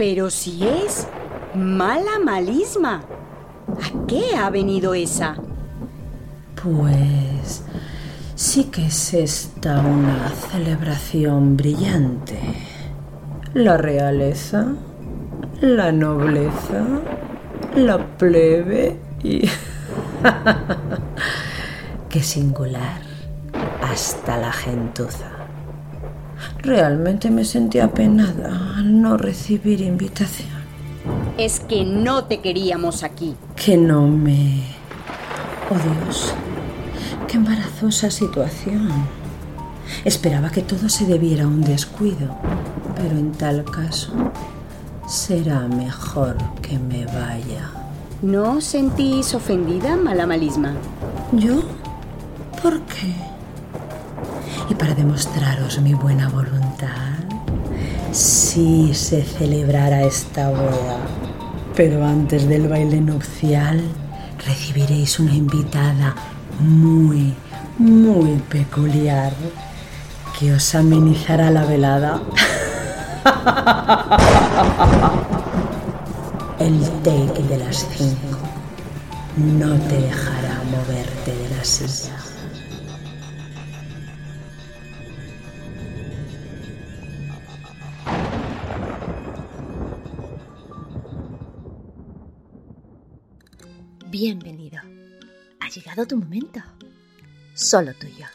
Pero si es mala malisma. ¿A qué ha venido esa? Pues sí que es esta una celebración brillante. La realeza, la nobleza, la plebe y... Qué singular. Hasta la gentuza. Realmente me sentí apenada al no recibir invitación. Es que no te queríamos aquí. Que no me... Oh Dios, qué embarazosa situación. Esperaba que todo se debiera a un descuido, pero en tal caso será mejor que me vaya. ¿No os sentís ofendida, mala malisma? ¿Yo? ¿Por qué? Y para demostraros mi buena voluntad, si se celebrara esta boda. Pero antes del baile nupcial recibiréis una invitada muy, muy peculiar que os amenizará la velada. El take de las cinco no te dejará moverte de la silla. Bienvenido. Ha llegado tu momento. Solo tuyo.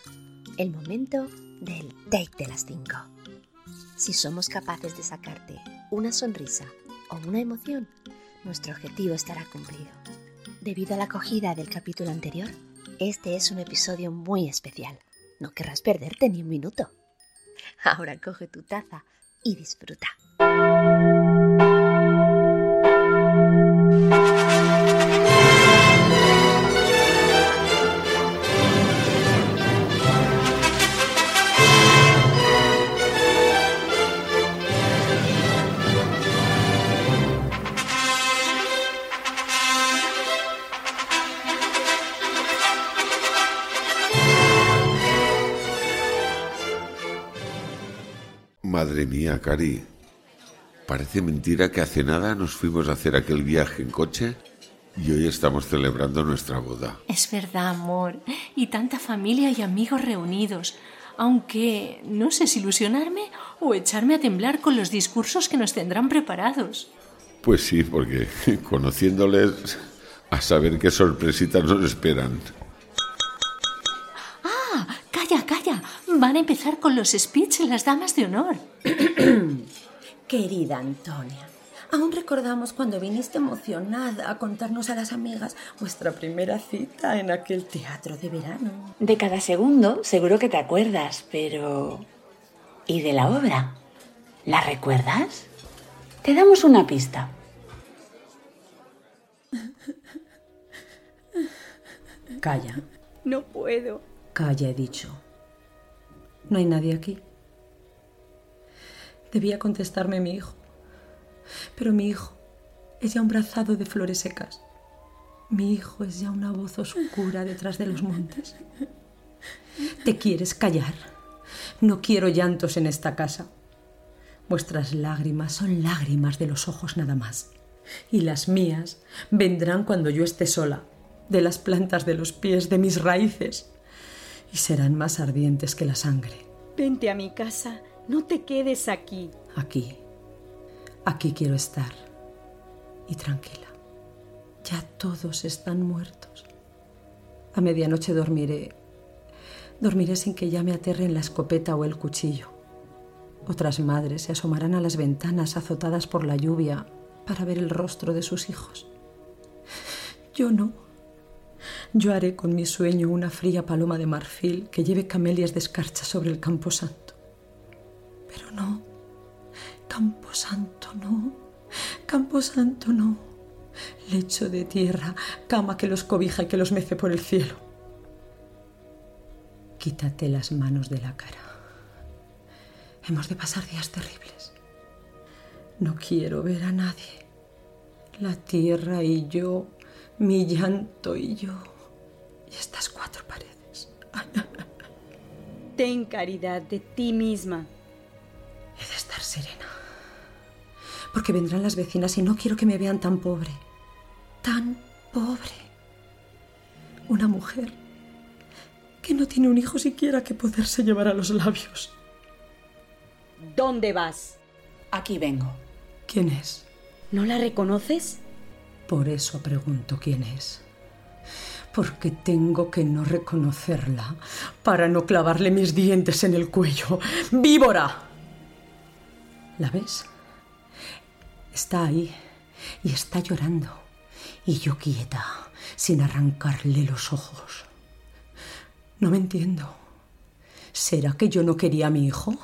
El momento del take de las cinco. Si somos capaces de sacarte una sonrisa o una emoción, nuestro objetivo estará cumplido. Debido a la acogida del capítulo anterior, este es un episodio muy especial. No querrás perderte ni un minuto. Ahora coge tu taza y disfruta. Madre mía, Cari. Parece mentira que hace nada nos fuimos a hacer aquel viaje en coche y hoy estamos celebrando nuestra boda. Es verdad, amor. Y tanta familia y amigos reunidos. Aunque no sé si ilusionarme o echarme a temblar con los discursos que nos tendrán preparados. Pues sí, porque conociéndoles, a saber qué sorpresitas nos esperan. Van a empezar con los speech las damas de honor. Querida Antonia, aún recordamos cuando viniste emocionada a contarnos a las amigas vuestra primera cita en aquel teatro de verano. De cada segundo seguro que te acuerdas, pero... ¿Y de la obra? ¿La recuerdas? Te damos una pista. Calla, No puedo. calla, he dicho. No hay nadie aquí. Debía contestarme mi hijo. Pero mi hijo es ya un brazado de flores secas. Mi hijo es ya una voz oscura detrás de los montes. ¿Te quieres callar? No quiero llantos en esta casa. Vuestras lágrimas son lágrimas de los ojos nada más. Y las mías vendrán cuando yo esté sola, de las plantas de los pies, de mis raíces, y serán más ardientes que la sangre. Vente a mi casa. No te quedes aquí. Aquí, aquí quiero estar. Y tranquila. Ya todos están muertos. A medianoche dormiré. Dormiré sin que ya me aterren la escopeta o el cuchillo. Otras madres se asomarán a las ventanas azotadas por la lluvia para ver el rostro de sus hijos. Yo no. Yo haré con mi sueño una fría paloma de marfil que lleve camelias de escarcha sobre el camposanto. Pero no. Camposanto no. Camposanto no. Lecho de tierra, cama que los cobija y que los mece por el cielo. Quítate las manos de la cara. Hemos de pasar días terribles. No quiero ver a nadie. La tierra y yo, mi llanto y yo, y estas cuatro paredes. Ten caridad de ti misma. He de estar serena. porque vendrán las vecinas y no quiero que me vean tan pobre. Tan pobre. Una mujer que no tiene un hijo siquiera que poderse llevar a los labios. ¿Dónde vas? Aquí vengo. ¿Quién es? ¿No la reconoces? Por eso pregunto quién es. Porque tengo que no reconocerla para no clavarle mis dientes en el cuello. ¡Víbora! ¿La ves? Está ahí y está llorando. Y yo quieta, sin arrancarle los ojos. No me entiendo. ¿Será que yo no quería a mi hijo?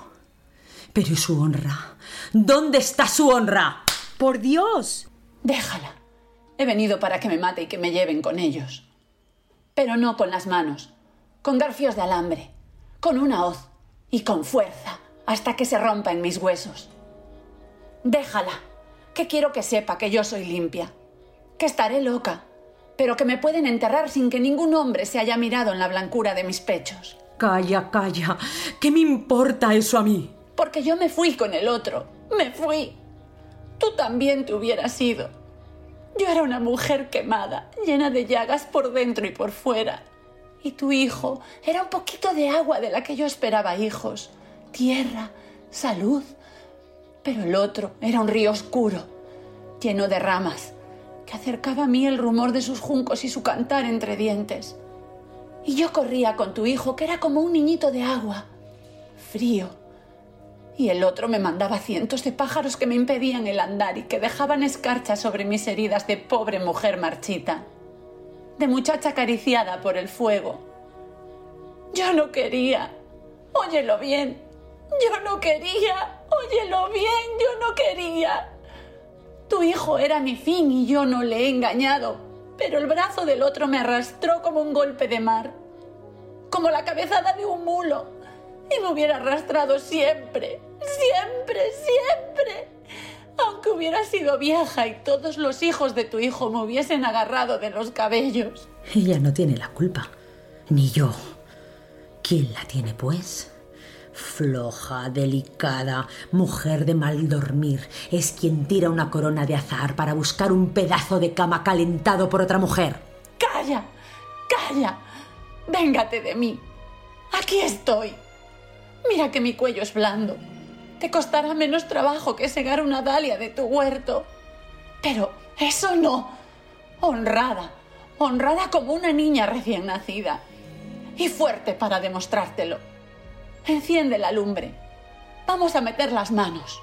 Pero ¿y su honra? ¿Dónde está su honra? ¡Por Dios! Déjala. He venido para que me mate y que me lleven con ellos. Pero no con las manos, con garfios de alambre, con una hoz y con fuerza, hasta que se rompa en mis huesos. Déjala, que quiero que sepa que yo soy limpia, que estaré loca, pero que me pueden enterrar sin que ningún hombre se haya mirado en la blancura de mis pechos. Calla, calla. ¿Qué me importa eso a mí? Porque yo me fui con el otro, me fui. Tú también te hubieras ido. Yo era una mujer quemada, llena de llagas por dentro y por fuera. Y tu hijo era un poquito de agua de la que yo esperaba hijos, tierra, salud. Pero el otro era un río oscuro, lleno de ramas, que acercaba a mí el rumor de sus juncos y su cantar entre dientes. Y yo corría con tu hijo, que era como un niñito de agua, frío. Y el otro me mandaba cientos de pájaros que me impedían el andar y que dejaban escarchas sobre mis heridas de pobre mujer marchita, de muchacha acariciada por el fuego. Yo no quería. Óyelo bien. Yo no quería. Óyelo bien. Yo no quería. Tu hijo era mi fin y yo no le he engañado, pero el brazo del otro me arrastró como un golpe de mar, como la cabezada de un mulo, y me hubiera arrastrado siempre, siempre, siempre. Aunque hubiera sido vieja y todos los hijos de tu hijo me hubiesen agarrado de los cabellos. Ella no tiene la culpa. Ni yo. ¿Quién la tiene, pues? Floja, delicada, mujer de mal dormir, es quien tira una corona de azar para buscar un pedazo de cama calentado por otra mujer. ¡Calla! ¡Calla! Véngate de mí. Aquí estoy. Mira que mi cuello es blando. Te costará menos trabajo que segar una dalia de tu huerto. Pero eso no. Honrada. Honrada como una niña recién nacida. Y fuerte para demostrártelo. Enciende la lumbre. Vamos a meter las manos.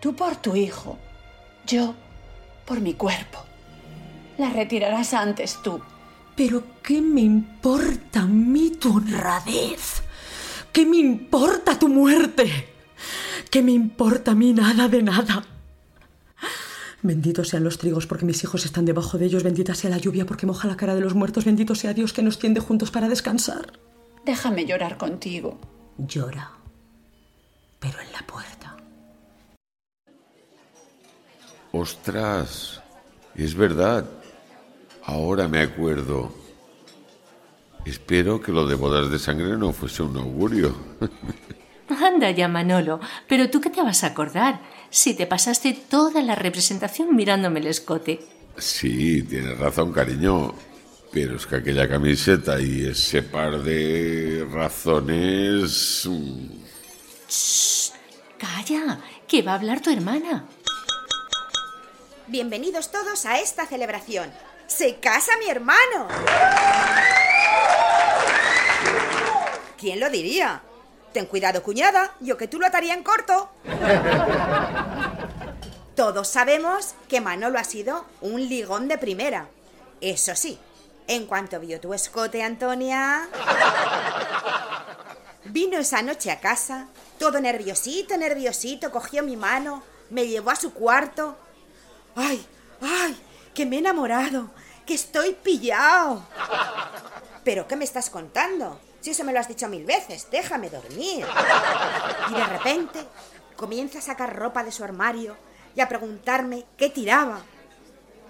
Tú por tu hijo. Yo por mi cuerpo. La retirarás antes tú. Pero ¿qué me importa a mí tu honradez? ¿Qué me importa tu muerte? ¿Qué me importa a mí nada de nada? Benditos sean los trigos porque mis hijos están debajo de ellos, bendita sea la lluvia porque moja la cara de los muertos, bendito sea Dios que nos tiende juntos para descansar. Déjame llorar contigo. Llora, pero en la puerta. Ostras, es verdad. Ahora me acuerdo. Espero que lo de bodas de sangre no fuese un augurio. Anda ya, Manolo, pero tú qué te vas a acordar si te pasaste toda la representación mirándome el escote. Sí, tienes razón, cariño. Pero es que aquella camiseta y ese par de razones... mm, Calla, que va a hablar tu hermana. Bienvenidos todos a esta celebración. ¡Se casa mi hermano! ¿Quién lo diría? Ten cuidado, cuñada, yo que tú lo ataría en corto. Todos sabemos que Manolo ha sido un ligón de primera. Eso sí, en cuanto vio tu escote, Antonia... Vino esa noche a casa, todo nerviosito, nerviosito, cogió mi mano, me llevó a su cuarto. ¡Ay, ay! ¡Que me he enamorado! ¡Que estoy pillado! ¿Pero qué me estás contando? Si eso me lo has dicho mil veces, déjame dormir. Y de repente comienza a sacar ropa de su armario y a preguntarme qué tiraba.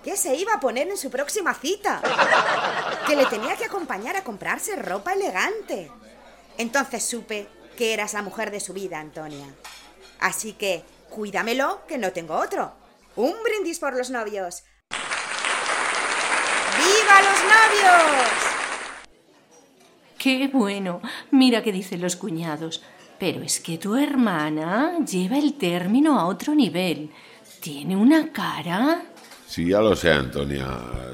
¿Qué se iba a poner en su próxima cita? Que le tenía que acompañar a comprarse ropa elegante. Entonces supe que eras la mujer de su vida, Antonia. Así que, Cuídamelo, que no tengo otro. Un brindis por los novios. ¡Viva los novios! Qué bueno. Mira qué dicen los cuñados. Pero es que tu hermana lleva el término a otro nivel. Tiene una cara. Sí, ya lo sé, Antonia.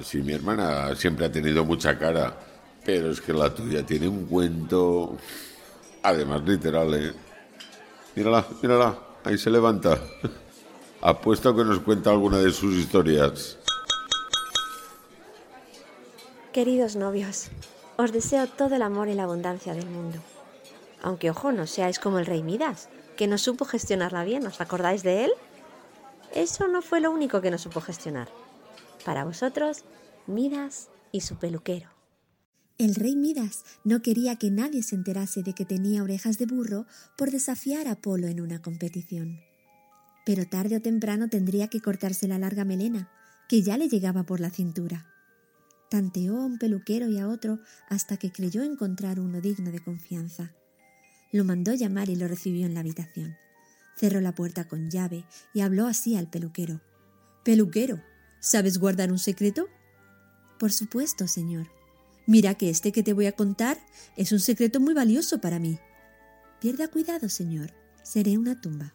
Sí, mi hermana siempre ha tenido mucha cara. Pero es que la tuya tiene un cuento. Además, literal, ¿eh? Mírala, mírala. Ahí se levanta. Apuesto que nos cuenta alguna de sus historias. Queridos novios, os deseo todo el amor y la abundancia del mundo. Aunque ojo, no seáis como el rey Midas, que no supo gestionarla bien, ¿os acordáis de él? Eso no fue lo único que no supo gestionar. Para vosotros, Midas y su peluquero. El rey Midas no quería que nadie se enterase de que tenía orejas de burro por desafiar a Apolo en una competición. Pero tarde o temprano tendría que cortarse la larga melena, que ya le llegaba por la cintura. Tanteó a un peluquero y a otro hasta que creyó encontrar uno digno de confianza. Lo mandó llamar y lo recibió en la habitación. Cerró la puerta con llave y habló así al peluquero. Peluquero, ¿sabes guardar un secreto? Por supuesto, señor. Mira que este que te voy a contar es un secreto muy valioso para mí. Pierda cuidado, señor. Seré una tumba.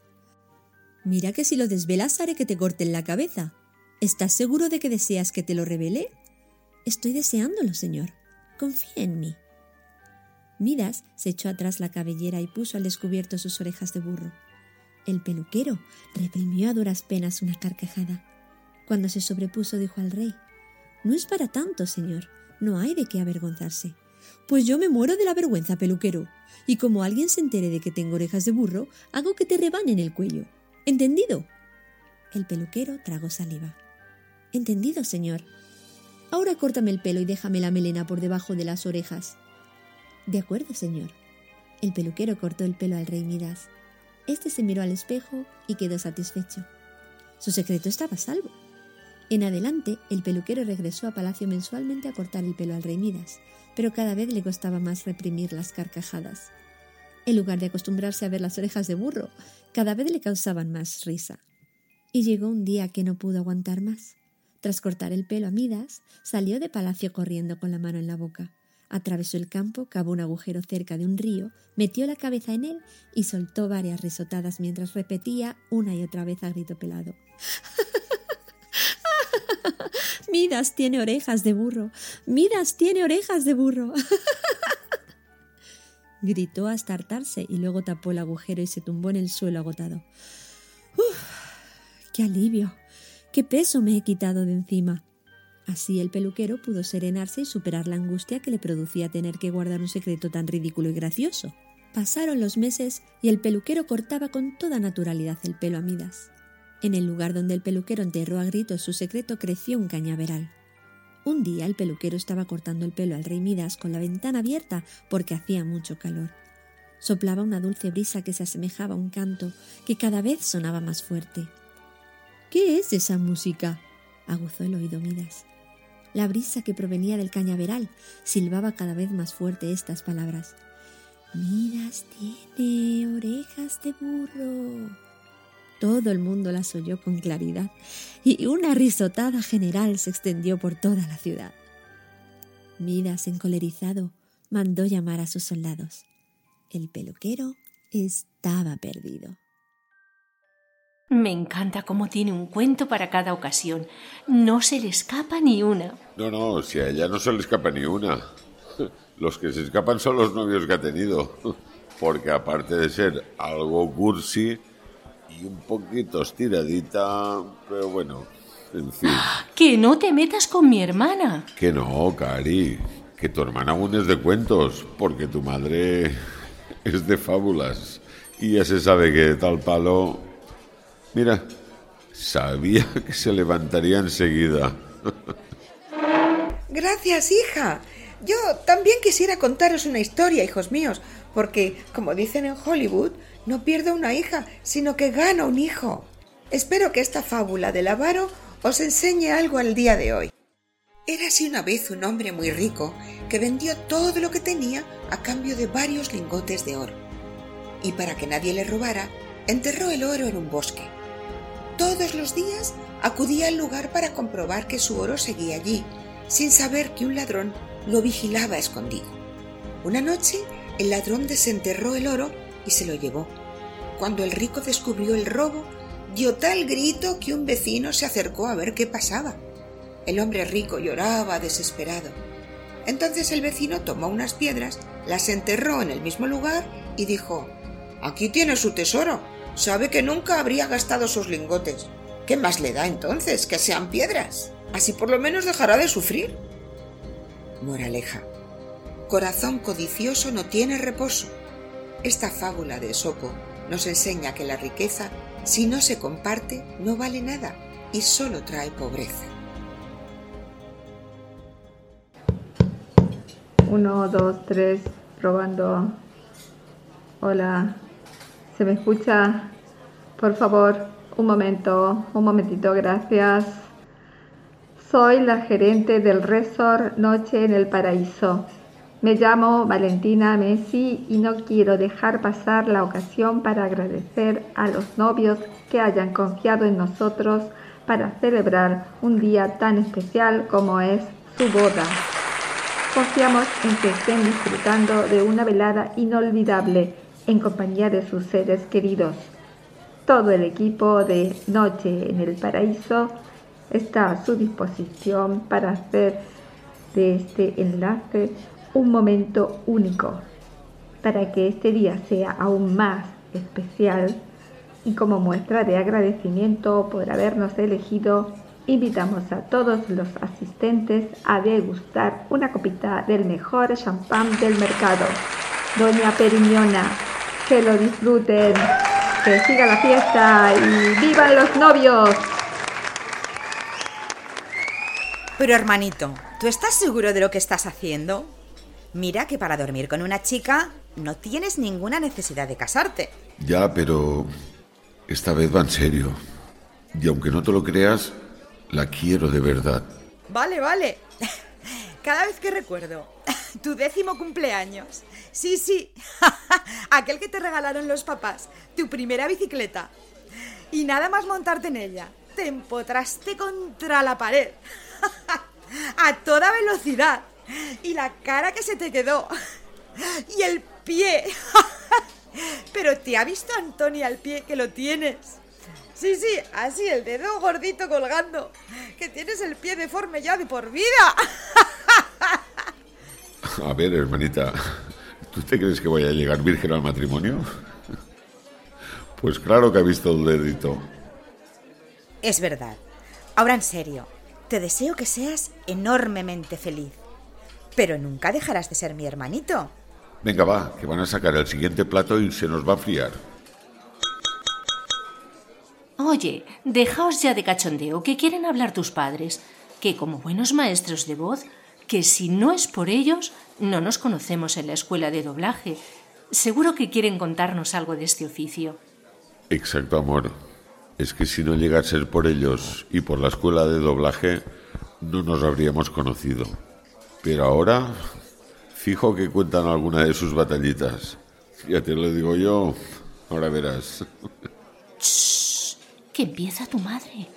Mira que si lo desvelas haré que te corten la cabeza. ¿Estás seguro de que deseas que te lo revele? Estoy deseándolo, señor. Confía en mí. Midas se echó atrás la cabellera y puso al descubierto sus orejas de burro. El peluquero reprimió a duras penas una carcajada. Cuando se sobrepuso dijo al rey No es para tanto, señor. No hay de qué avergonzarse. Pues yo me muero de la vergüenza, peluquero. Y como alguien se entere de que tengo orejas de burro, hago que te rebanen el cuello. ¿Entendido? El peluquero tragó saliva. Entendido, señor. Ahora córtame el pelo y déjame la melena por debajo de las orejas. De acuerdo, señor. El peluquero cortó el pelo al rey Midas. Este se miró al espejo y quedó satisfecho. Su secreto estaba salvo. En adelante, el peluquero regresó a palacio mensualmente a cortar el pelo al rey Midas, pero cada vez le costaba más reprimir las carcajadas. En lugar de acostumbrarse a ver las orejas de burro, cada vez le causaban más risa. Y llegó un día que no pudo aguantar más. Tras cortar el pelo a Midas, salió de palacio corriendo con la mano en la boca. Atravesó el campo, cavó un agujero cerca de un río, metió la cabeza en él y soltó varias risotadas mientras repetía una y otra vez a grito pelado. Midas tiene orejas de burro. Midas tiene orejas de burro. Gritó hasta hartarse y luego tapó el agujero y se tumbó en el suelo agotado. ¡Uf! ¡Qué alivio! ¡Qué peso me he quitado de encima! Así el peluquero pudo serenarse y superar la angustia que le producía tener que guardar un secreto tan ridículo y gracioso. Pasaron los meses y el peluquero cortaba con toda naturalidad el pelo a Midas. En el lugar donde el peluquero enterró a gritos su secreto creció un cañaveral. Un día el peluquero estaba cortando el pelo al rey Midas con la ventana abierta porque hacía mucho calor. Soplaba una dulce brisa que se asemejaba a un canto que cada vez sonaba más fuerte. ¿Qué es esa música? aguzó el oído Midas. La brisa que provenía del cañaveral silbaba cada vez más fuerte estas palabras. Midas tiene orejas de burro. Todo el mundo las oyó con claridad y una risotada general se extendió por toda la ciudad. Midas, encolerizado, mandó llamar a sus soldados. El peluquero estaba perdido. Me encanta cómo tiene un cuento para cada ocasión. No se le escapa ni una. No, no, si a ella no se le escapa ni una. Los que se escapan son los novios que ha tenido. Porque aparte de ser algo cursi y un poquito estiradita, pero bueno, en fin. Que no te metas con mi hermana. Que no, Cari. Que tu hermana aún es de cuentos, porque tu madre es de fábulas. Y ya se sabe que tal palo Mira, sabía que se levantaría enseguida. Gracias, hija. Yo también quisiera contaros una historia, hijos míos, porque, como dicen en Hollywood, no pierdo una hija, sino que gano un hijo. Espero que esta fábula del avaro os enseñe algo al día de hoy. Érase una vez un hombre muy rico que vendió todo lo que tenía a cambio de varios lingotes de oro. Y para que nadie le robara, enterró el oro en un bosque todos los días acudía al lugar para comprobar que su oro seguía allí, sin saber que un ladrón lo vigilaba escondido. Una noche el ladrón desenterró el oro y se lo llevó. Cuando el rico descubrió el robo, dio tal grito que un vecino se acercó a ver qué pasaba. El hombre rico lloraba desesperado. Entonces el vecino tomó unas piedras, las enterró en el mismo lugar y dijo Aquí tiene su tesoro. Sabe que nunca habría gastado sus lingotes. ¿Qué más le da entonces que sean piedras? Así por lo menos dejará de sufrir. Moraleja. Corazón codicioso no tiene reposo. Esta fábula de Esopo nos enseña que la riqueza, si no se comparte, no vale nada y solo trae pobreza. Uno, dos, tres, probando. Hola, ¿se me escucha? Por favor, un momento, un momentito, gracias. Soy la gerente del resort Noche en el Paraíso. Me llamo Valentina Messi y no quiero dejar pasar la ocasión para agradecer a los novios que hayan confiado en nosotros para celebrar un día tan especial como es su boda. Confiamos en que estén disfrutando de una velada inolvidable en compañía de sus seres queridos. Todo el equipo de Noche en el Paraíso está a su disposición para hacer de este enlace un momento único, para que este día sea aún más especial y como muestra de agradecimiento por habernos elegido invitamos a todos los asistentes a degustar una copita del mejor champán del mercado. Doña Periñona, que lo disfruten, que siga la fiesta y ¡vivan los novios! Pero hermanito, ¿tú estás seguro de lo que estás haciendo? Mira que para dormir con una chica no tienes ninguna necesidad de casarte. Ya, pero esta vez va en serio. Y aunque no te lo creas, la quiero de verdad. Vale, vale. Cada vez que recuerdo tu décimo cumpleaños. Sí, sí. Aquel que te regalaron los papás. Tu primera bicicleta. Y nada más montarte en ella. Te empotraste contra la pared. A toda velocidad. Y la cara que se te quedó. Y el pie. Pero te ha visto Antonia el pie que lo tienes. Sí, sí, así, el dedo gordito colgando. Que tienes el pie deforme ya de por vida. A ver, hermanita, ¿tú te crees que voy a llegar virgen al matrimonio? Pues claro que ha visto el dedito. Es verdad. Ahora en serio, te deseo que seas enormemente feliz. Pero nunca dejarás de ser mi hermanito. Venga, va, que van a sacar el siguiente plato y se nos va a friar. Oye, dejaos ya de cachondeo, que quieren hablar tus padres, que como buenos maestros de voz, que si no es por ellos, no nos conocemos en la escuela de doblaje. Seguro que quieren contarnos algo de este oficio. Exacto, amor. Es que si no llega a ser por ellos y por la escuela de doblaje, no nos habríamos conocido. Pero ahora, fijo que cuentan alguna de sus batallitas. Ya te lo digo yo, ahora verás. que empieza tu madre.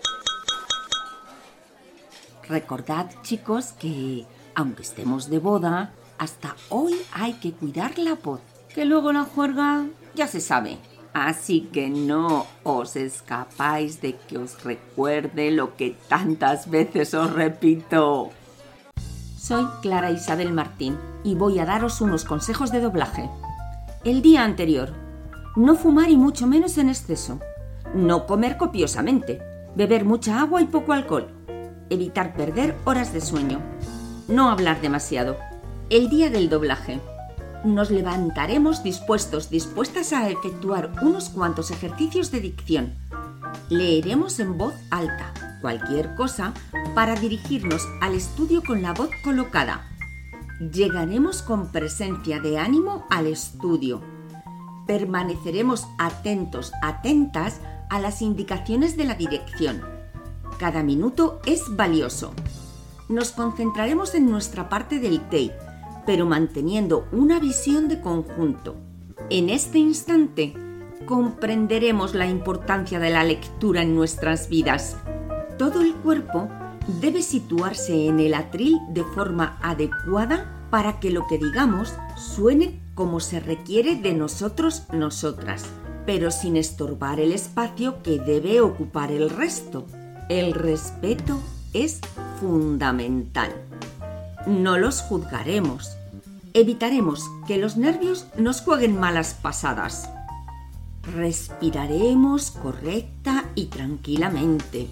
Recordad, chicos, que aunque estemos de boda, hasta hoy hay que cuidar la voz, que luego la juerga ya se sabe. Así que no os escapáis de que os recuerde lo que tantas veces os repito. Soy Clara Isabel Martín y voy a daros unos consejos de doblaje. El día anterior, no fumar y mucho menos en exceso. No comer copiosamente. Beber mucha agua y poco alcohol. Evitar perder horas de sueño. No hablar demasiado. El día del doblaje. Nos levantaremos dispuestos, dispuestas a efectuar unos cuantos ejercicios de dicción. Leeremos en voz alta cualquier cosa para dirigirnos al estudio con la voz colocada. Llegaremos con presencia de ánimo al estudio. Permaneceremos atentos, atentas a las indicaciones de la dirección. Cada minuto es valioso. Nos concentraremos en nuestra parte del TEI, pero manteniendo una visión de conjunto. En este instante, comprenderemos la importancia de la lectura en nuestras vidas. Todo el cuerpo debe situarse en el atril de forma adecuada para que lo que digamos suene como se requiere de nosotros nosotras, pero sin estorbar el espacio que debe ocupar el resto. El respeto es fundamental. No los juzgaremos. Evitaremos que los nervios nos jueguen malas pasadas. Respiraremos correcta y tranquilamente,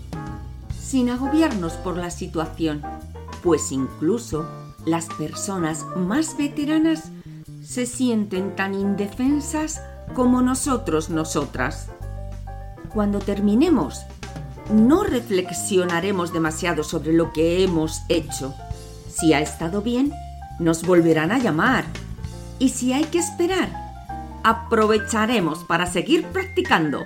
sin agobiarnos por la situación, pues incluso las personas más veteranas se sienten tan indefensas como nosotros nosotras. Cuando terminemos, no reflexionaremos demasiado sobre lo que hemos hecho. Si ha estado bien, nos volverán a llamar. Y si hay que esperar, aprovecharemos para seguir practicando.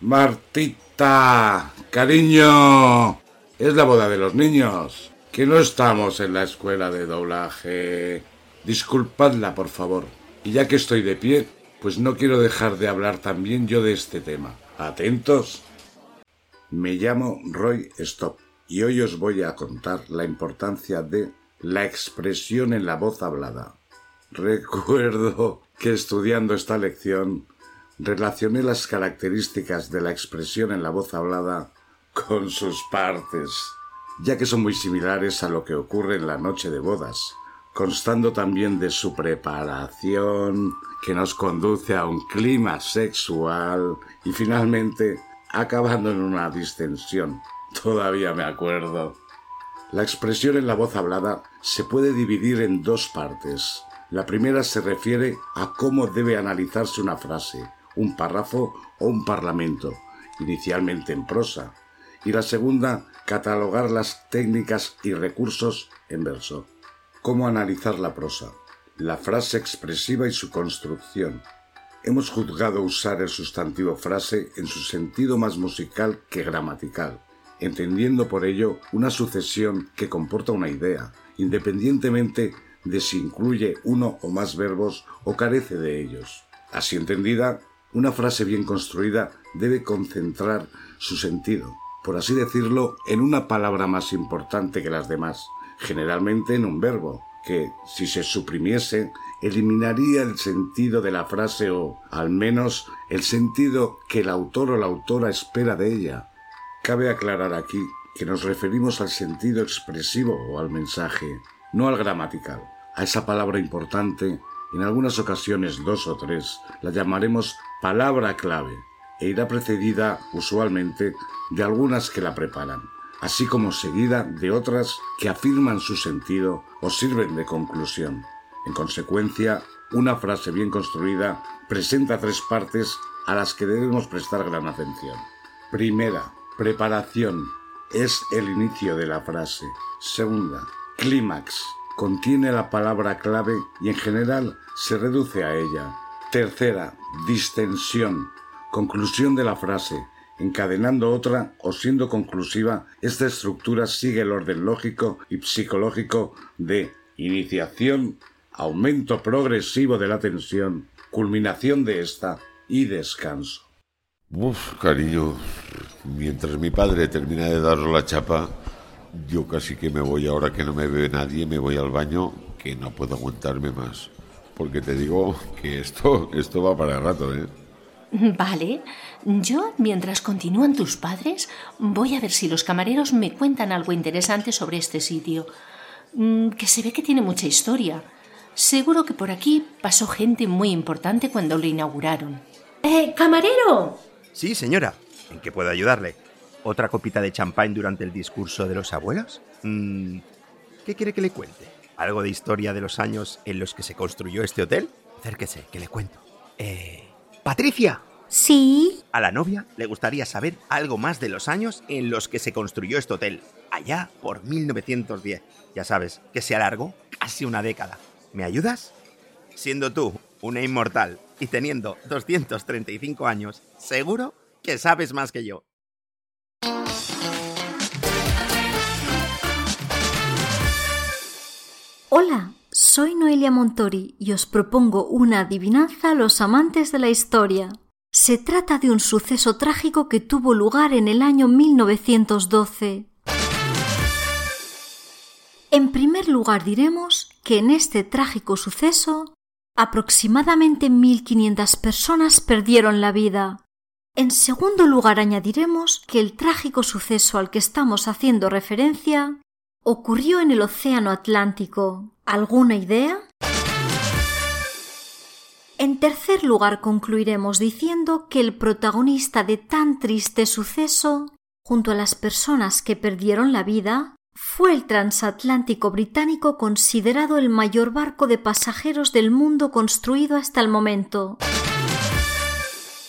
Martita, cariño, es la boda de los niños, que no estamos en la escuela de doblaje. Disculpadla, por favor. Y ya que estoy de pie, pues no quiero dejar de hablar también yo de este tema. Atentos. Me llamo Roy Stop y hoy os voy a contar la importancia de la expresión en la voz hablada. Recuerdo que estudiando esta lección relacioné las características de la expresión en la voz hablada con sus partes, ya que son muy similares a lo que ocurre en la noche de bodas, constando también de su preparación, que nos conduce a un clima sexual y finalmente acabando en una distensión. Todavía me acuerdo. La expresión en la voz hablada se puede dividir en dos partes. La primera se refiere a cómo debe analizarse una frase, un párrafo o un parlamento, inicialmente en prosa, y la segunda, catalogar las técnicas y recursos en verso. ¿Cómo analizar la prosa? La frase expresiva y su construcción. Hemos juzgado usar el sustantivo frase en su sentido más musical que gramatical entendiendo por ello una sucesión que comporta una idea, independientemente de si incluye uno o más verbos o carece de ellos. Así entendida, una frase bien construida debe concentrar su sentido, por así decirlo, en una palabra más importante que las demás, generalmente en un verbo, que, si se suprimiese, eliminaría el sentido de la frase o, al menos, el sentido que el autor o la autora espera de ella, Cabe aclarar aquí que nos referimos al sentido expresivo o al mensaje, no al gramatical. A esa palabra importante, en algunas ocasiones dos o tres, la llamaremos palabra clave e irá precedida usualmente de algunas que la preparan, así como seguida de otras que afirman su sentido o sirven de conclusión. En consecuencia, una frase bien construida presenta tres partes a las que debemos prestar gran atención. Primera, Preparación es el inicio de la frase. Segunda, clímax. Contiene la palabra clave y en general se reduce a ella. Tercera, distensión. Conclusión de la frase. Encadenando otra o siendo conclusiva, esta estructura sigue el orden lógico y psicológico de iniciación, aumento progresivo de la tensión, culminación de esta y descanso. Uf, cariño, mientras mi padre termina de dar la chapa, yo casi que me voy ahora que no me ve nadie, me voy al baño, que no puedo aguantarme más. Porque te digo que esto, esto va para rato, ¿eh? Vale, yo mientras continúan tus padres, voy a ver si los camareros me cuentan algo interesante sobre este sitio, mm, que se ve que tiene mucha historia. Seguro que por aquí pasó gente muy importante cuando lo inauguraron. ¡Eh, camarero! Sí, señora. ¿En qué puedo ayudarle? ¿Otra copita de champán durante el discurso de los abuelos? Mm, ¿Qué quiere que le cuente? ¿Algo de historia de los años en los que se construyó este hotel? Acérquese, que le cuento. Eh, Patricia. Sí. A la novia le gustaría saber algo más de los años en los que se construyó este hotel, allá por 1910. Ya sabes, que se alargó casi una década. ¿Me ayudas? Siendo tú una inmortal y teniendo 235 años, seguro que sabes más que yo. Hola, soy Noelia Montori y os propongo una adivinanza a los amantes de la historia. Se trata de un suceso trágico que tuvo lugar en el año 1912. En primer lugar diremos que en este trágico suceso aproximadamente 1.500 personas perdieron la vida. En segundo lugar añadiremos que el trágico suceso al que estamos haciendo referencia ocurrió en el Océano Atlántico. ¿Alguna idea? En tercer lugar concluiremos diciendo que el protagonista de tan triste suceso, junto a las personas que perdieron la vida, fue el transatlántico británico considerado el mayor barco de pasajeros del mundo construido hasta el momento.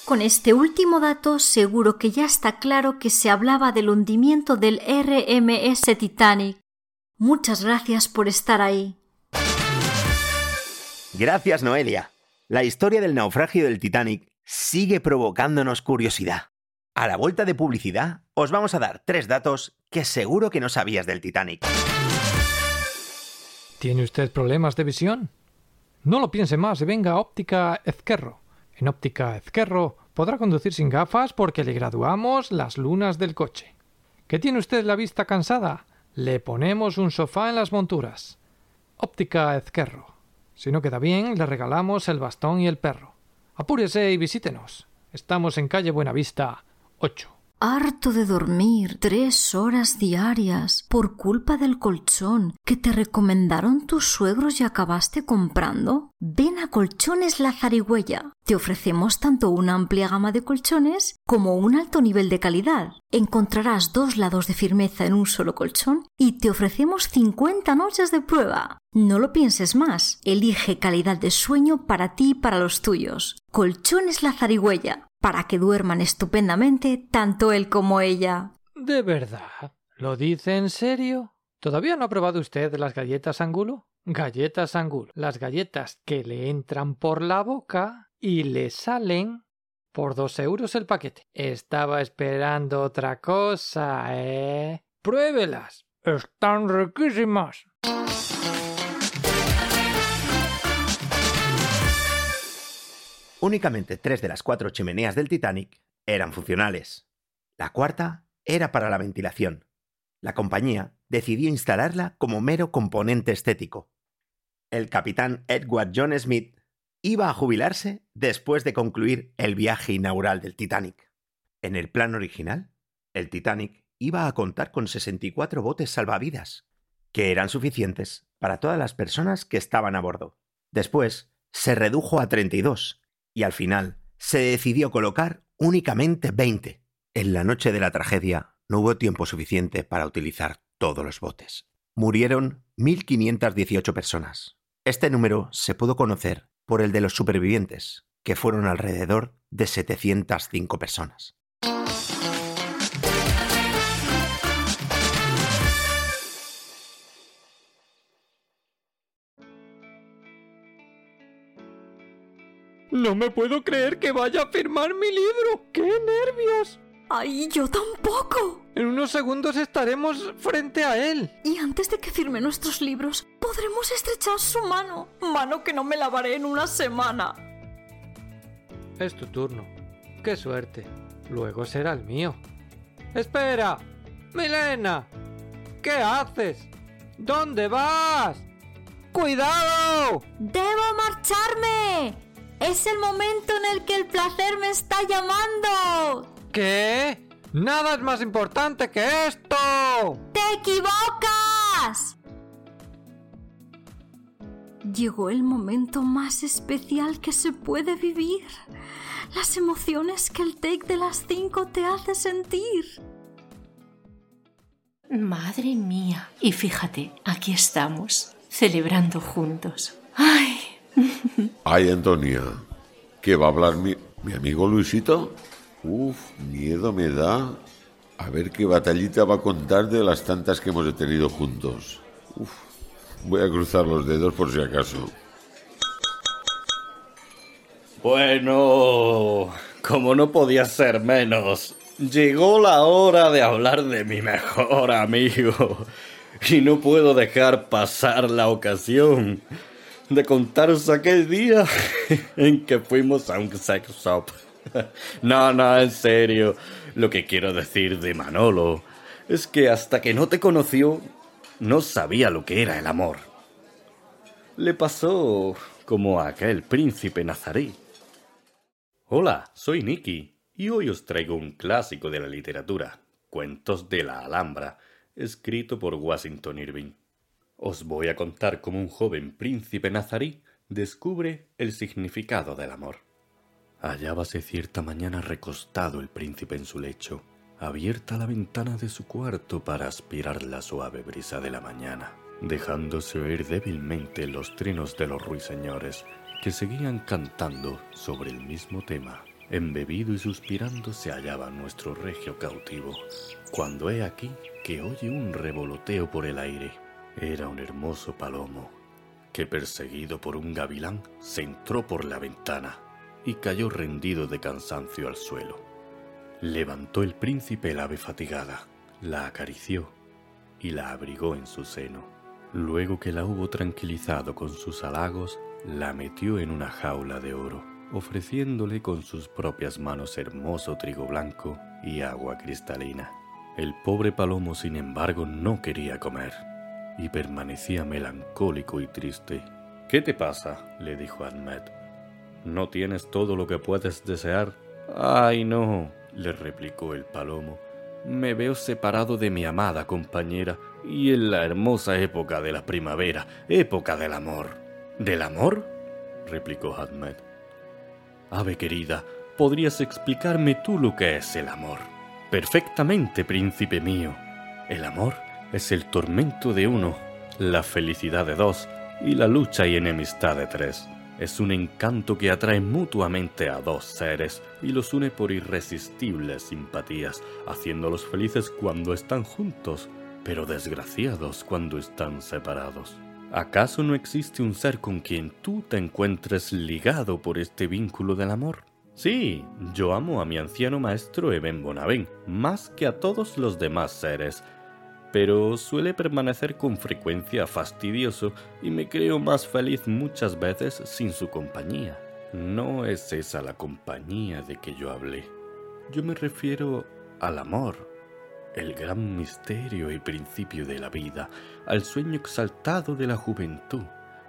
Con este último dato seguro que ya está claro que se hablaba del hundimiento del RMS Titanic. Muchas gracias por estar ahí. Gracias, Noelia. La historia del naufragio del Titanic sigue provocándonos curiosidad. A la vuelta de publicidad, os vamos a dar tres datos que seguro que no sabías del Titanic. ¿Tiene usted problemas de visión? No lo piense más y venga a Óptica Ezquerro. En Óptica Ezquerro podrá conducir sin gafas porque le graduamos las lunas del coche. ¿Qué tiene usted la vista cansada? Le ponemos un sofá en las monturas. Óptica Ezquerro. Si no queda bien, le regalamos el bastón y el perro. Apúrese y visítenos. Estamos en calle Buenavista 8 harto de dormir tres horas diarias por culpa del colchón que te recomendaron tus suegros y acabaste comprando? Ven a Colchones La Zarigüeya. Te ofrecemos tanto una amplia gama de colchones como un alto nivel de calidad. Encontrarás dos lados de firmeza en un solo colchón y te ofrecemos 50 noches de prueba. No lo pienses más. Elige calidad de sueño para ti y para los tuyos. Colchones La Zarigüeya para que duerman estupendamente tanto él como ella. ¿De verdad? ¿Lo dice en serio? ¿Todavía no ha probado usted las galletas angulo? Galletas angulo. Las galletas que le entran por la boca y le salen por dos euros el paquete. Estaba esperando otra cosa, ¿eh? Pruébelas. Están riquísimas. Únicamente tres de las cuatro chimeneas del Titanic eran funcionales. La cuarta era para la ventilación. La compañía decidió instalarla como mero componente estético. El capitán Edward John Smith iba a jubilarse después de concluir el viaje inaugural del Titanic. En el plan original, el Titanic iba a contar con 64 botes salvavidas, que eran suficientes para todas las personas que estaban a bordo. Después, se redujo a 32 y al final se decidió colocar únicamente 20. En la noche de la tragedia no hubo tiempo suficiente para utilizar todos los botes. Murieron 1.518 personas. Este número se pudo conocer por el de los supervivientes, que fueron alrededor de 705 personas. No me puedo creer que vaya a firmar mi libro. ¡Qué nervios! ¡Ay, yo tampoco! En unos segundos estaremos frente a él. Y antes de que firme nuestros libros, podremos estrechar su mano. Mano que no me lavaré en una semana. Es tu turno. ¡Qué suerte! Luego será el mío. ¡Espera! ¡Milena! ¿Qué haces? ¿Dónde vas? ¡Cuidado! ¡Debo marcharme! Es el momento en el que el placer me está llamando. ¿Qué? Nada es más importante que esto. ¡Te equivocas! Llegó el momento más especial que se puede vivir. Las emociones que el take de las cinco te hace sentir. Madre mía. Y fíjate, aquí estamos, celebrando juntos. ¡Ay! Ay, Antonia, ¿qué va a hablar mi, mi amigo Luisito? Uf, miedo me da. A ver qué batallita va a contar de las tantas que hemos tenido juntos. Uf, voy a cruzar los dedos por si acaso. Bueno, como no podía ser menos, llegó la hora de hablar de mi mejor amigo. y no puedo dejar pasar la ocasión de contaros aquel día en que fuimos a un sex shop. No, no, en serio. Lo que quiero decir de Manolo es que hasta que no te conoció, no sabía lo que era el amor. Le pasó como a aquel príncipe nazarí. Hola, soy Nicky y hoy os traigo un clásico de la literatura, Cuentos de la Alhambra, escrito por Washington Irving. Os voy a contar cómo un joven príncipe nazarí descubre el significado del amor. Hallábase cierta mañana recostado el príncipe en su lecho, abierta la ventana de su cuarto para aspirar la suave brisa de la mañana, dejándose oír débilmente los trinos de los ruiseñores que seguían cantando sobre el mismo tema. Embebido y suspirando se hallaba nuestro regio cautivo, cuando he aquí que oye un revoloteo por el aire. Era un hermoso palomo, que perseguido por un gavilán se entró por la ventana y cayó rendido de cansancio al suelo. Levantó el príncipe el ave fatigada, la acarició y la abrigó en su seno. Luego que la hubo tranquilizado con sus halagos, la metió en una jaula de oro, ofreciéndole con sus propias manos hermoso trigo blanco y agua cristalina. El pobre palomo, sin embargo, no quería comer y permanecía melancólico y triste. ¿Qué te pasa? le dijo Admet. ¿No tienes todo lo que puedes desear? Ay, no, le replicó el palomo. Me veo separado de mi amada compañera y en la hermosa época de la primavera, época del amor. ¿Del amor? replicó Hadmet. Ave querida, ¿podrías explicarme tú lo que es el amor? Perfectamente, príncipe mío. El amor es el tormento de uno, la felicidad de dos y la lucha y enemistad de tres. Es un encanto que atrae mutuamente a dos seres y los une por irresistibles simpatías, haciéndolos felices cuando están juntos, pero desgraciados cuando están separados. ¿Acaso no existe un ser con quien tú te encuentres ligado por este vínculo del amor? Sí, yo amo a mi anciano maestro Eben Bonaven más que a todos los demás seres, pero suele permanecer con frecuencia fastidioso y me creo más feliz muchas veces sin su compañía. No es esa la compañía de que yo hablé. Yo me refiero al amor, el gran misterio y principio de la vida, al sueño exaltado de la juventud,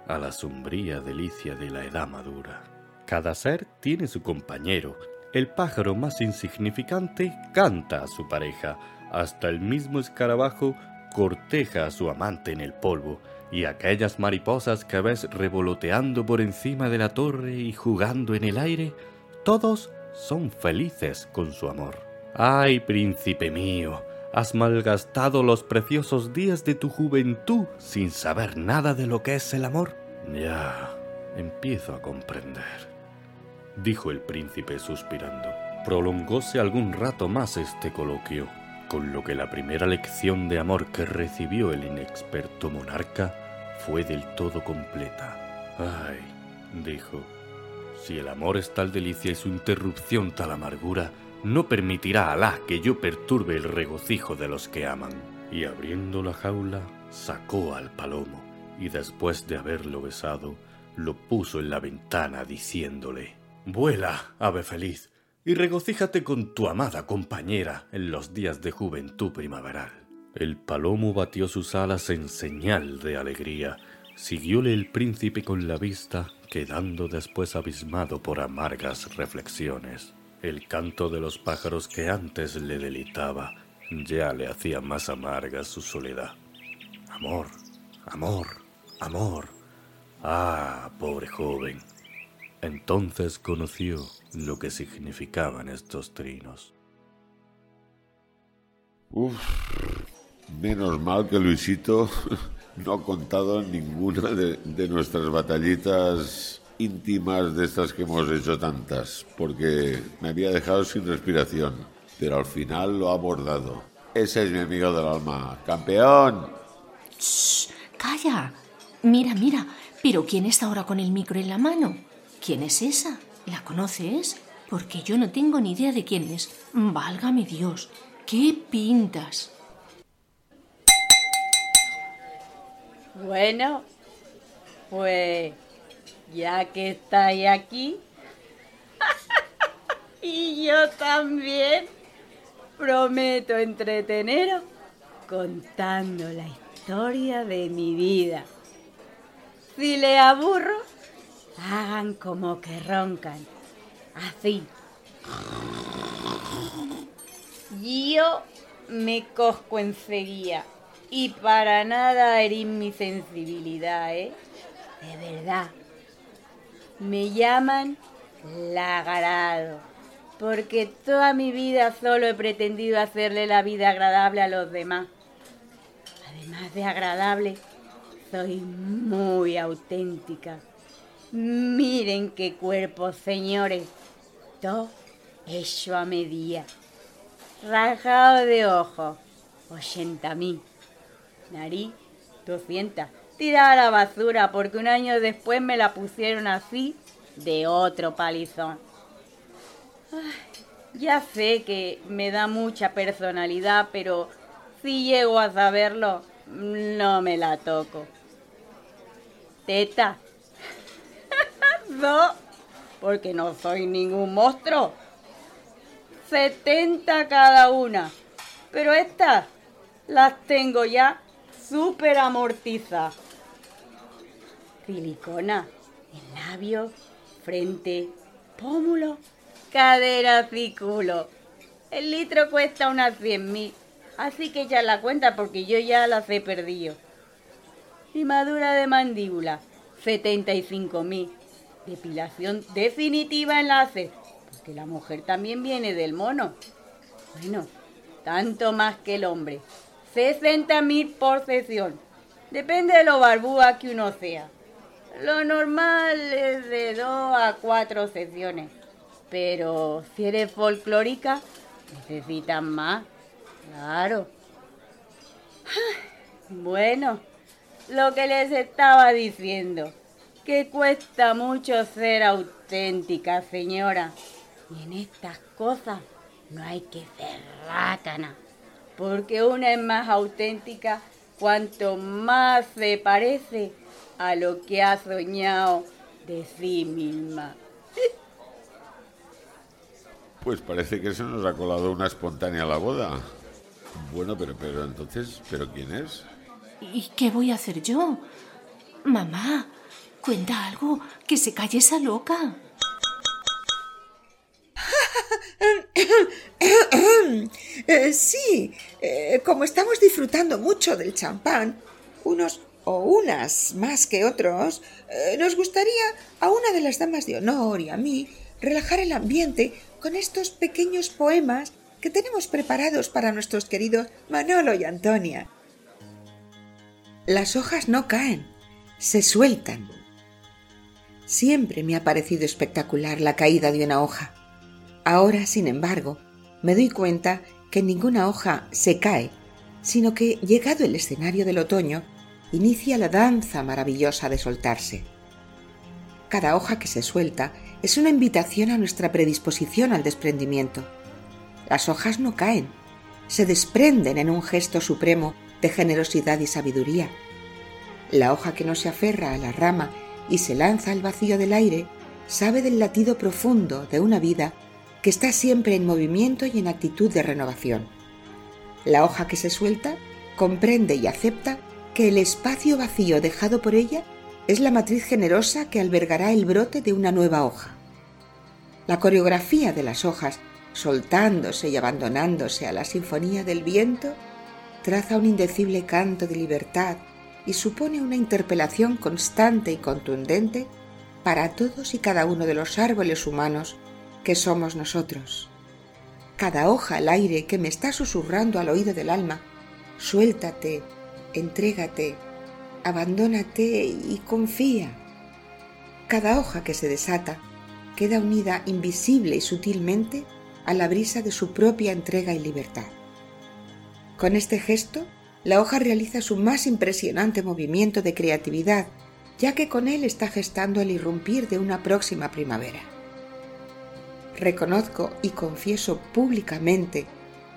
a la sombría delicia de la edad madura. Cada ser tiene su compañero. El pájaro más insignificante canta a su pareja, hasta el mismo escarabajo corteja a su amante en el polvo, y aquellas mariposas que ves revoloteando por encima de la torre y jugando en el aire, todos son felices con su amor. ¡Ay, príncipe mío! Has malgastado los preciosos días de tu juventud sin saber nada de lo que es el amor. Ya, empiezo a comprender, dijo el príncipe suspirando. Prolongóse algún rato más este coloquio con lo que la primera lección de amor que recibió el inexperto monarca fue del todo completa. Ay, dijo, si el amor es tal delicia y su interrupción tal amargura, no permitirá Alá que yo perturbe el regocijo de los que aman. Y abriendo la jaula, sacó al palomo, y después de haberlo besado, lo puso en la ventana diciéndole, Vuela, ave feliz, y regocíjate con tu amada compañera en los días de juventud primaveral. El palomo batió sus alas en señal de alegría. Siguióle el príncipe con la vista, quedando después abismado por amargas reflexiones. El canto de los pájaros que antes le delitaba ya le hacía más amarga su soledad. Amor, amor, amor. Ah, pobre joven. Entonces conoció lo que significaban estos trinos. Uf, menos mal que Luisito no ha contado ninguna de, de, nuestras batallitas íntimas de estas que hemos hecho tantas, porque me había dejado sin respiración, pero al final lo ha abordado. Ese es mi amigo del alma. ¡Campeón! Shh, ¡Calla! Mira, mira, pero ¿quién está ahora con el micro en la mano? ¿Quién es esa? ¿La conoces? Porque yo no tengo ni idea de quién es. Válgame Dios, qué pintas. Bueno, pues ya que estáis aquí, y yo también, prometo entreteneros contando la historia de mi vida. Si le aburro, hagan como que roncan. Así. Yo me cosco enseguida. Y para nada herir mi sensibilidad, ¿eh? De verdad. Me llaman Lagrado. Porque toda mi vida solo he pretendido hacerle la vida agradable a los demás. Además de agradable, soy muy auténtica. Miren qué cuerpo, señores. Todo hecho a medida. Rajado de ojos, 80 mil. Nariz, 200. Tirada a la basura porque un año después me la pusieron así de otro palizón. ya sé que me da mucha personalidad, pero si llego a saberlo, no me la toco. Teta. Porque no soy ningún monstruo. 70 cada una. Pero estas las tengo ya súper amortizadas. Silicona en labio, frente, pómulo, cadera y culo. El litro cuesta unas 100 mil, así que ya la cuenta porque yo ya las he perdido. Limadura de mandíbula, 75 mil. Depilación definitiva en láser, porque la mujer también viene del mono. Bueno, tanto más que el hombre. 60 mil por sesión. Depende de lo barbúa que uno sea. Lo normal es de 2 a 4 sesiones. Pero si eres folclórica, necesitan más. Claro. Bueno, lo que les estaba diciendo, que cuesta mucho ser auténtica, señora. Y en estas cosas no hay que ser rácana, porque una es más auténtica cuanto más se parece a lo que ha soñado de sí misma. Pues parece que se nos ha colado una espontánea a la boda. Bueno, pero, pero entonces, ¿pero quién es? ¿Y qué voy a hacer yo? Mamá, cuenta algo, que se calle esa loca. Eh, sí, eh, como estamos disfrutando mucho del champán, unos o unas más que otros, eh, nos gustaría a una de las damas de honor y a mí relajar el ambiente con estos pequeños poemas que tenemos preparados para nuestros queridos Manolo y Antonia. Las hojas no caen, se sueltan. Siempre me ha parecido espectacular la caída de una hoja. Ahora, sin embargo, me doy cuenta que ninguna hoja se cae, sino que, llegado el escenario del otoño, inicia la danza maravillosa de soltarse. Cada hoja que se suelta es una invitación a nuestra predisposición al desprendimiento. Las hojas no caen, se desprenden en un gesto supremo de generosidad y sabiduría. La hoja que no se aferra a la rama y se lanza al vacío del aire sabe del latido profundo de una vida que está siempre en movimiento y en actitud de renovación. La hoja que se suelta comprende y acepta que el espacio vacío dejado por ella es la matriz generosa que albergará el brote de una nueva hoja. La coreografía de las hojas, soltándose y abandonándose a la sinfonía del viento, traza un indecible canto de libertad y supone una interpelación constante y contundente para todos y cada uno de los árboles humanos que somos nosotros. Cada hoja al aire que me está susurrando al oído del alma, suéltate, entrégate, abandónate y confía. Cada hoja que se desata queda unida invisible y sutilmente a la brisa de su propia entrega y libertad. Con este gesto, la hoja realiza su más impresionante movimiento de creatividad, ya que con él está gestando el irrumpir de una próxima primavera. Reconozco y confieso públicamente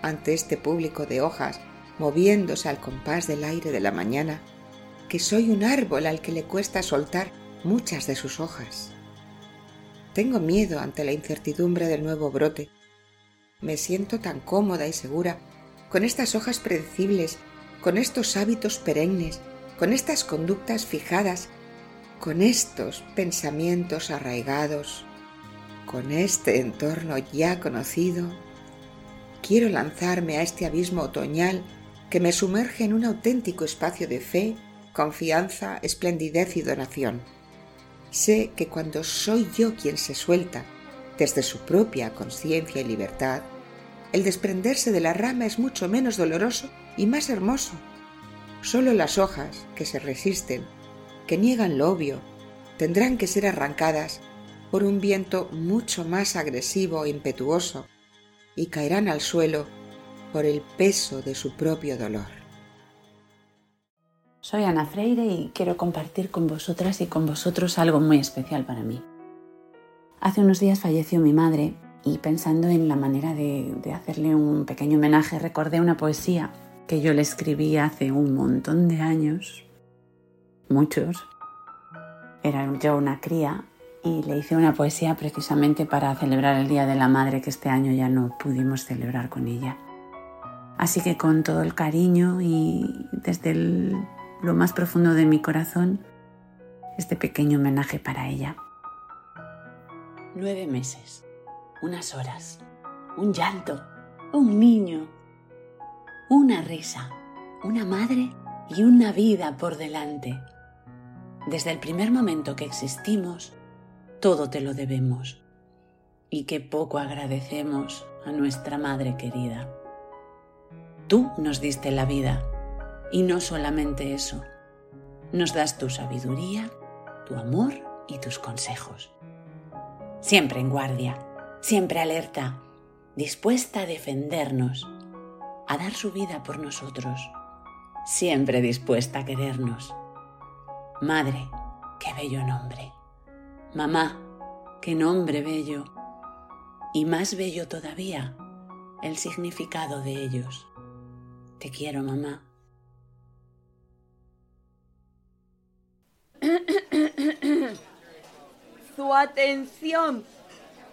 ante este público de hojas moviéndose al compás del aire de la mañana, que soy un árbol al que le cuesta soltar muchas de sus hojas. Tengo miedo ante la incertidumbre del nuevo brote. Me siento tan cómoda y segura con estas hojas predecibles, con estos hábitos perennes, con estas conductas fijadas, con estos pensamientos arraigados, con este entorno ya conocido. Quiero lanzarme a este abismo otoñal que me sumerge en un auténtico espacio de fe, confianza, esplendidez y donación. Sé que cuando soy yo quien se suelta, desde su propia conciencia y libertad, el desprenderse de la rama es mucho menos doloroso y más hermoso. Solo las hojas que se resisten, que niegan lo obvio, tendrán que ser arrancadas por un viento mucho más agresivo e impetuoso y caerán al suelo por el peso de su propio dolor. Soy Ana Freire y quiero compartir con vosotras y con vosotros algo muy especial para mí. Hace unos días falleció mi madre y pensando en la manera de, hacerle un pequeño homenaje recordé una poesía que yo le escribí hace un montón de años, muchos. Era yo una cría y le hice una poesía precisamente para celebrar el Día de la Madre que este año ya no pudimos celebrar con ella. Así que con todo el cariño y desde lo más profundo de mi corazón, este pequeño homenaje para ella. Nueve meses, unas horas, un llanto, un niño, una risa, una madre y una vida por delante. Desde el primer momento que existimos, todo te lo debemos y qué poco agradecemos a nuestra madre querida. Tú nos diste la vida y no solamente eso, nos das tu sabiduría, tu amor y tus consejos. Siempre en guardia, siempre alerta, dispuesta a defendernos, a dar su vida por nosotros, siempre dispuesta a querernos. Madre, qué bello nombre. Mamá, qué nombre bello. Y más bello todavía el significado de ellos. Te quiero, mamá. Su atención,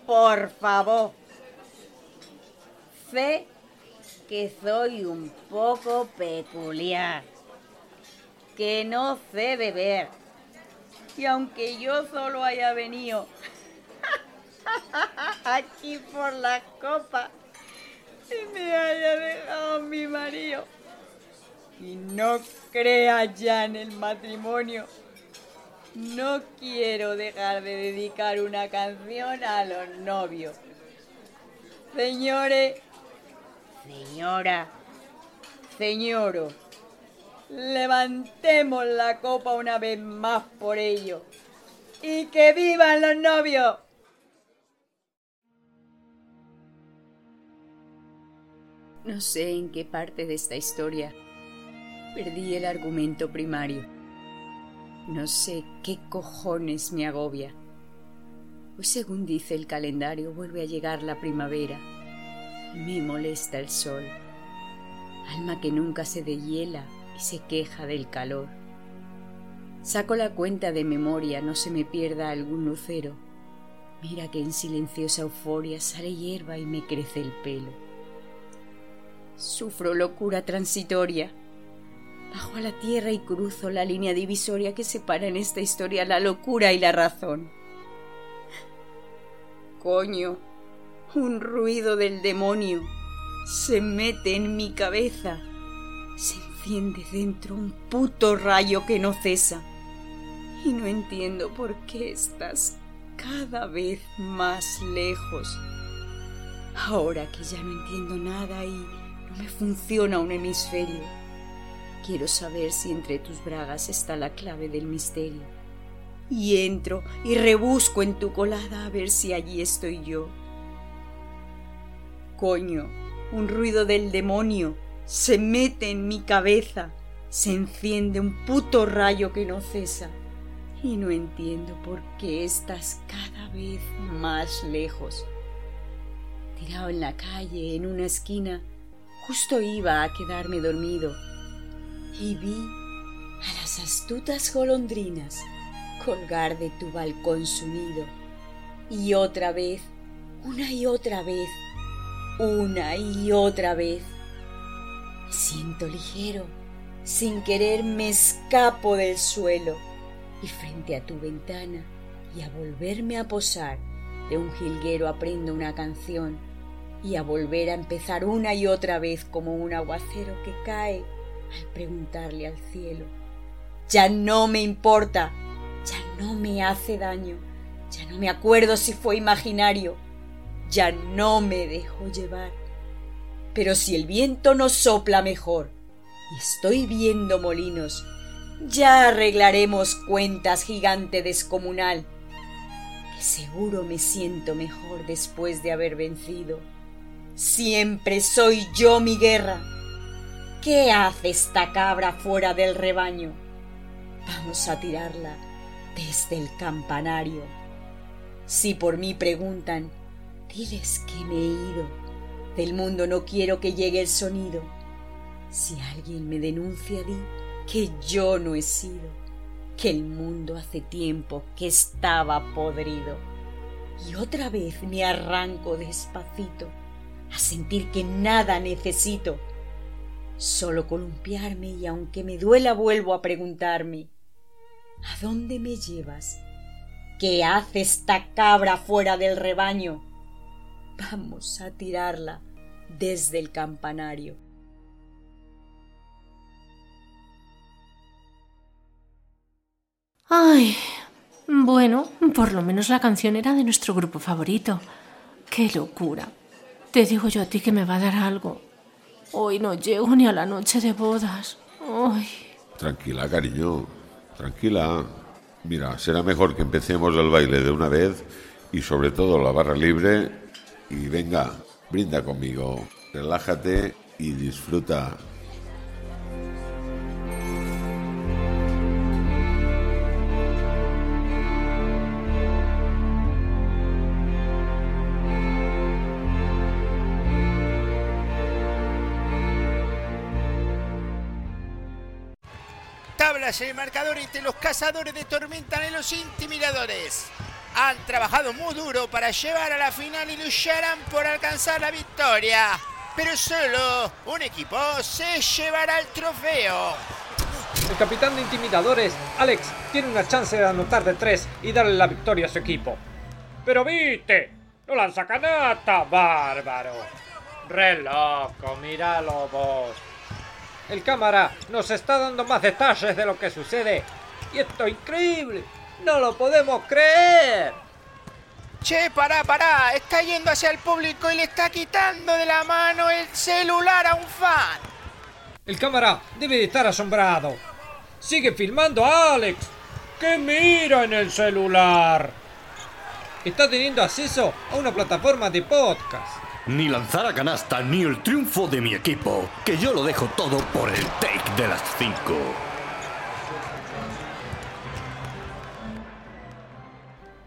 por favor. Sé que soy un poco peculiar, que no sé beber. Y aunque yo solo haya venido aquí por la copa, y me haya dejado mi marido. Y no crea ya en el matrimonio. No quiero dejar de dedicar una canción a los novios. Señores, señora, señoro, levantemos la copa una vez más por ello. ¡Y que vivan los novios! No sé en qué parte de esta historia perdí el argumento primario. No sé qué cojones me agobia. Pues según dice el calendario, vuelve a llegar la primavera. Me molesta el sol. Alma que nunca se dehiela y se queja del calor. Saco la cuenta de memoria, no se me pierda algún lucero. Mira que en silenciosa euforia sale hierba y me crece el pelo. Sufro locura transitoria. Bajo a la tierra y cruzo la línea divisoria que separa en esta historia la locura y la razón. Coño, un ruido del demonio se mete en mi cabeza. Se enciende dentro un puto rayo que no cesa. Y no entiendo por qué estás cada vez más lejos. Ahora que ya no entiendo nada y no me funciona un hemisferio. Quiero saber si entre tus bragas está la clave del misterio. Y entro y rebusco en tu colada a ver si allí estoy yo. Coño, un ruido del demonio se mete en mi cabeza, se enciende un puto rayo que no cesa. Y no entiendo por qué estás cada vez más lejos. Tirado en la calle, en una esquina, Justo iba a quedarme dormido y vi a las astutas golondrinas colgar de tu balcón su nido. Y otra vez, una y otra vez, una y otra vez. Me siento ligero, sin querer me escapo del suelo. Y frente a tu ventana y a volverme a posar de un jilguero aprendo una canción. Y a volver a empezar una y otra vez como un aguacero que cae al preguntarle al cielo. Ya no me importa, ya no me hace daño, ya no me acuerdo si fue imaginario, ya no me dejo llevar. Pero si el viento no sopla mejor y estoy viendo molinos, ya arreglaremos cuentas gigante descomunal, que seguro me siento mejor después de haber vencido. Siempre soy yo mi guerra. ¿Qué hace esta cabra fuera del rebaño? Vamos a tirarla desde el campanario. Si por mí preguntan, diles que me he ido. Del mundo no quiero que llegue el sonido. Si alguien me denuncia, di que yo no he sido, que el mundo hace tiempo que estaba podrido. Y otra vez me arranco despacito a sentir que nada necesito, solo columpiarme y aunque me duela vuelvo a preguntarme, ¿a dónde me llevas? ¿Qué hace esta cabra fuera del rebaño? Vamos a tirarla desde el campanario. Ay, bueno, por lo menos la canción era de nuestro grupo favorito. ¡Qué locura! Te digo yo a ti que me va a dar algo. Hoy no llego ni a la noche de bodas. Ay. Tranquila, cariño. Tranquila. Mira, será mejor que empecemos el baile de una vez y sobre todo la barra libre. Y venga, brinda conmigo. Relájate y disfruta. Tablas en el marcador entre los cazadores de tormenta y los intimidadores. Han trabajado muy duro para llevar a la final y lucharán por alcanzar la victoria. Pero solo un equipo se llevará el trofeo. El capitán de intimidadores, Alex, tiene una chance de anotar de tres y darle la victoria a su equipo. Pero viste, no lanza canasta, bárbaro. Re loco, míralo vos. El cámara nos está dando más detalles de lo que sucede. Y esto es increíble. No lo podemos creer. Che, pará, pará. Está yendo hacia el público y le está quitando de la mano el celular a un fan. El cámara debe de estar asombrado. Sigue filmando a Alex, que mira en el celular. Está teniendo acceso a una plataforma de podcast. Ni lanzar a canasta ni el triunfo de mi equipo, que yo lo dejo todo por el take de las 5.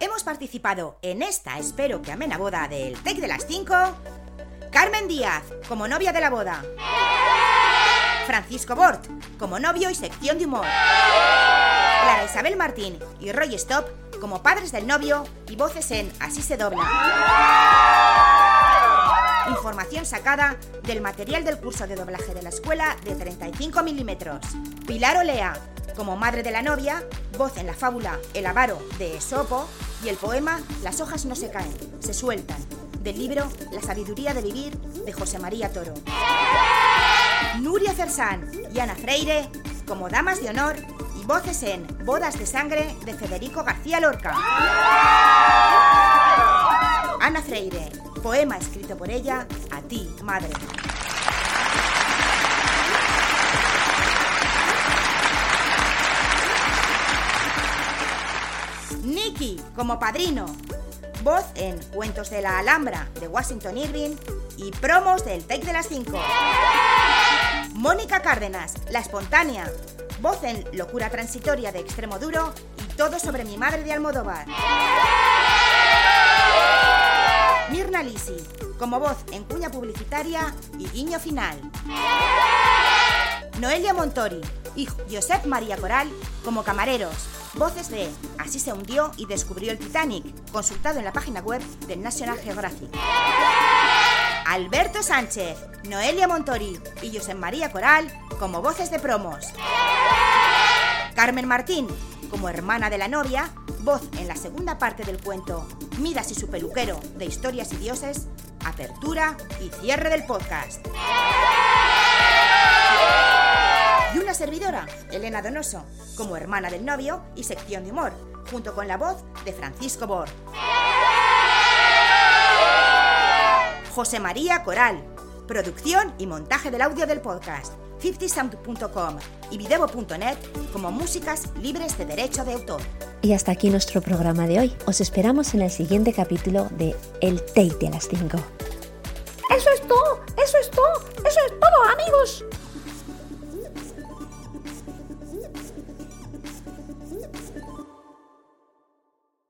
Hemos participado en esta, espero que amena boda del Take de las 5. Carmen Díaz, como novia de la boda. Francisco Bort, como novio y sección de humor. Clara Isabel Martín y Roy Stop, como padres del novio y voces en Así se dobla. Información sacada del material del curso de doblaje de la escuela de 35 milímetros. Pilar Olea, como madre de la novia, voz en la fábula El avaro de Esopo y el poema Las hojas no se caen, se sueltan, del libro La sabiduría de vivir de José María Toro. Nuria Cersán y Ana Freire, como damas de honor y voces en Bodas de sangre de Federico García Lorca. Ana Freire, poema escrito por ella, a ti, madre. Como padrino. Voz en Cuentos de la Alhambra de Washington Irving y promos del Take de las 5. Mónica Cárdenas, la espontánea. Voz en Locura Transitoria de Extremo Duro y Todo sobre mi madre de Almodóvar. Mirna Lisi, como voz en cuña publicitaria y guiño final. Noelia Montori y Josep María Coral como camareros. Voces de Así se hundió y descubrió el Titanic, consultado en la página web del National Geographic. Alberto Sánchez, Noelia Montori y Josep María Coral como voces de promos. Carmen Martín, como hermana de la novia, voz en la segunda parte del cuento Midas y su peluquero de Historias y Dioses, apertura y cierre del podcast. Y una servidora, Elena Donoso, como hermana del novio y sección de humor, junto con la voz de Francisco Bor. José María Coral, producción y montaje del audio del podcast. 50sound.com y videvo.net como músicas libres de derecho de autor. Y hasta aquí nuestro programa de hoy. Os esperamos en el siguiente capítulo de El Tate a las 5. Eso es todo, eso es todo, eso es todo, amigos.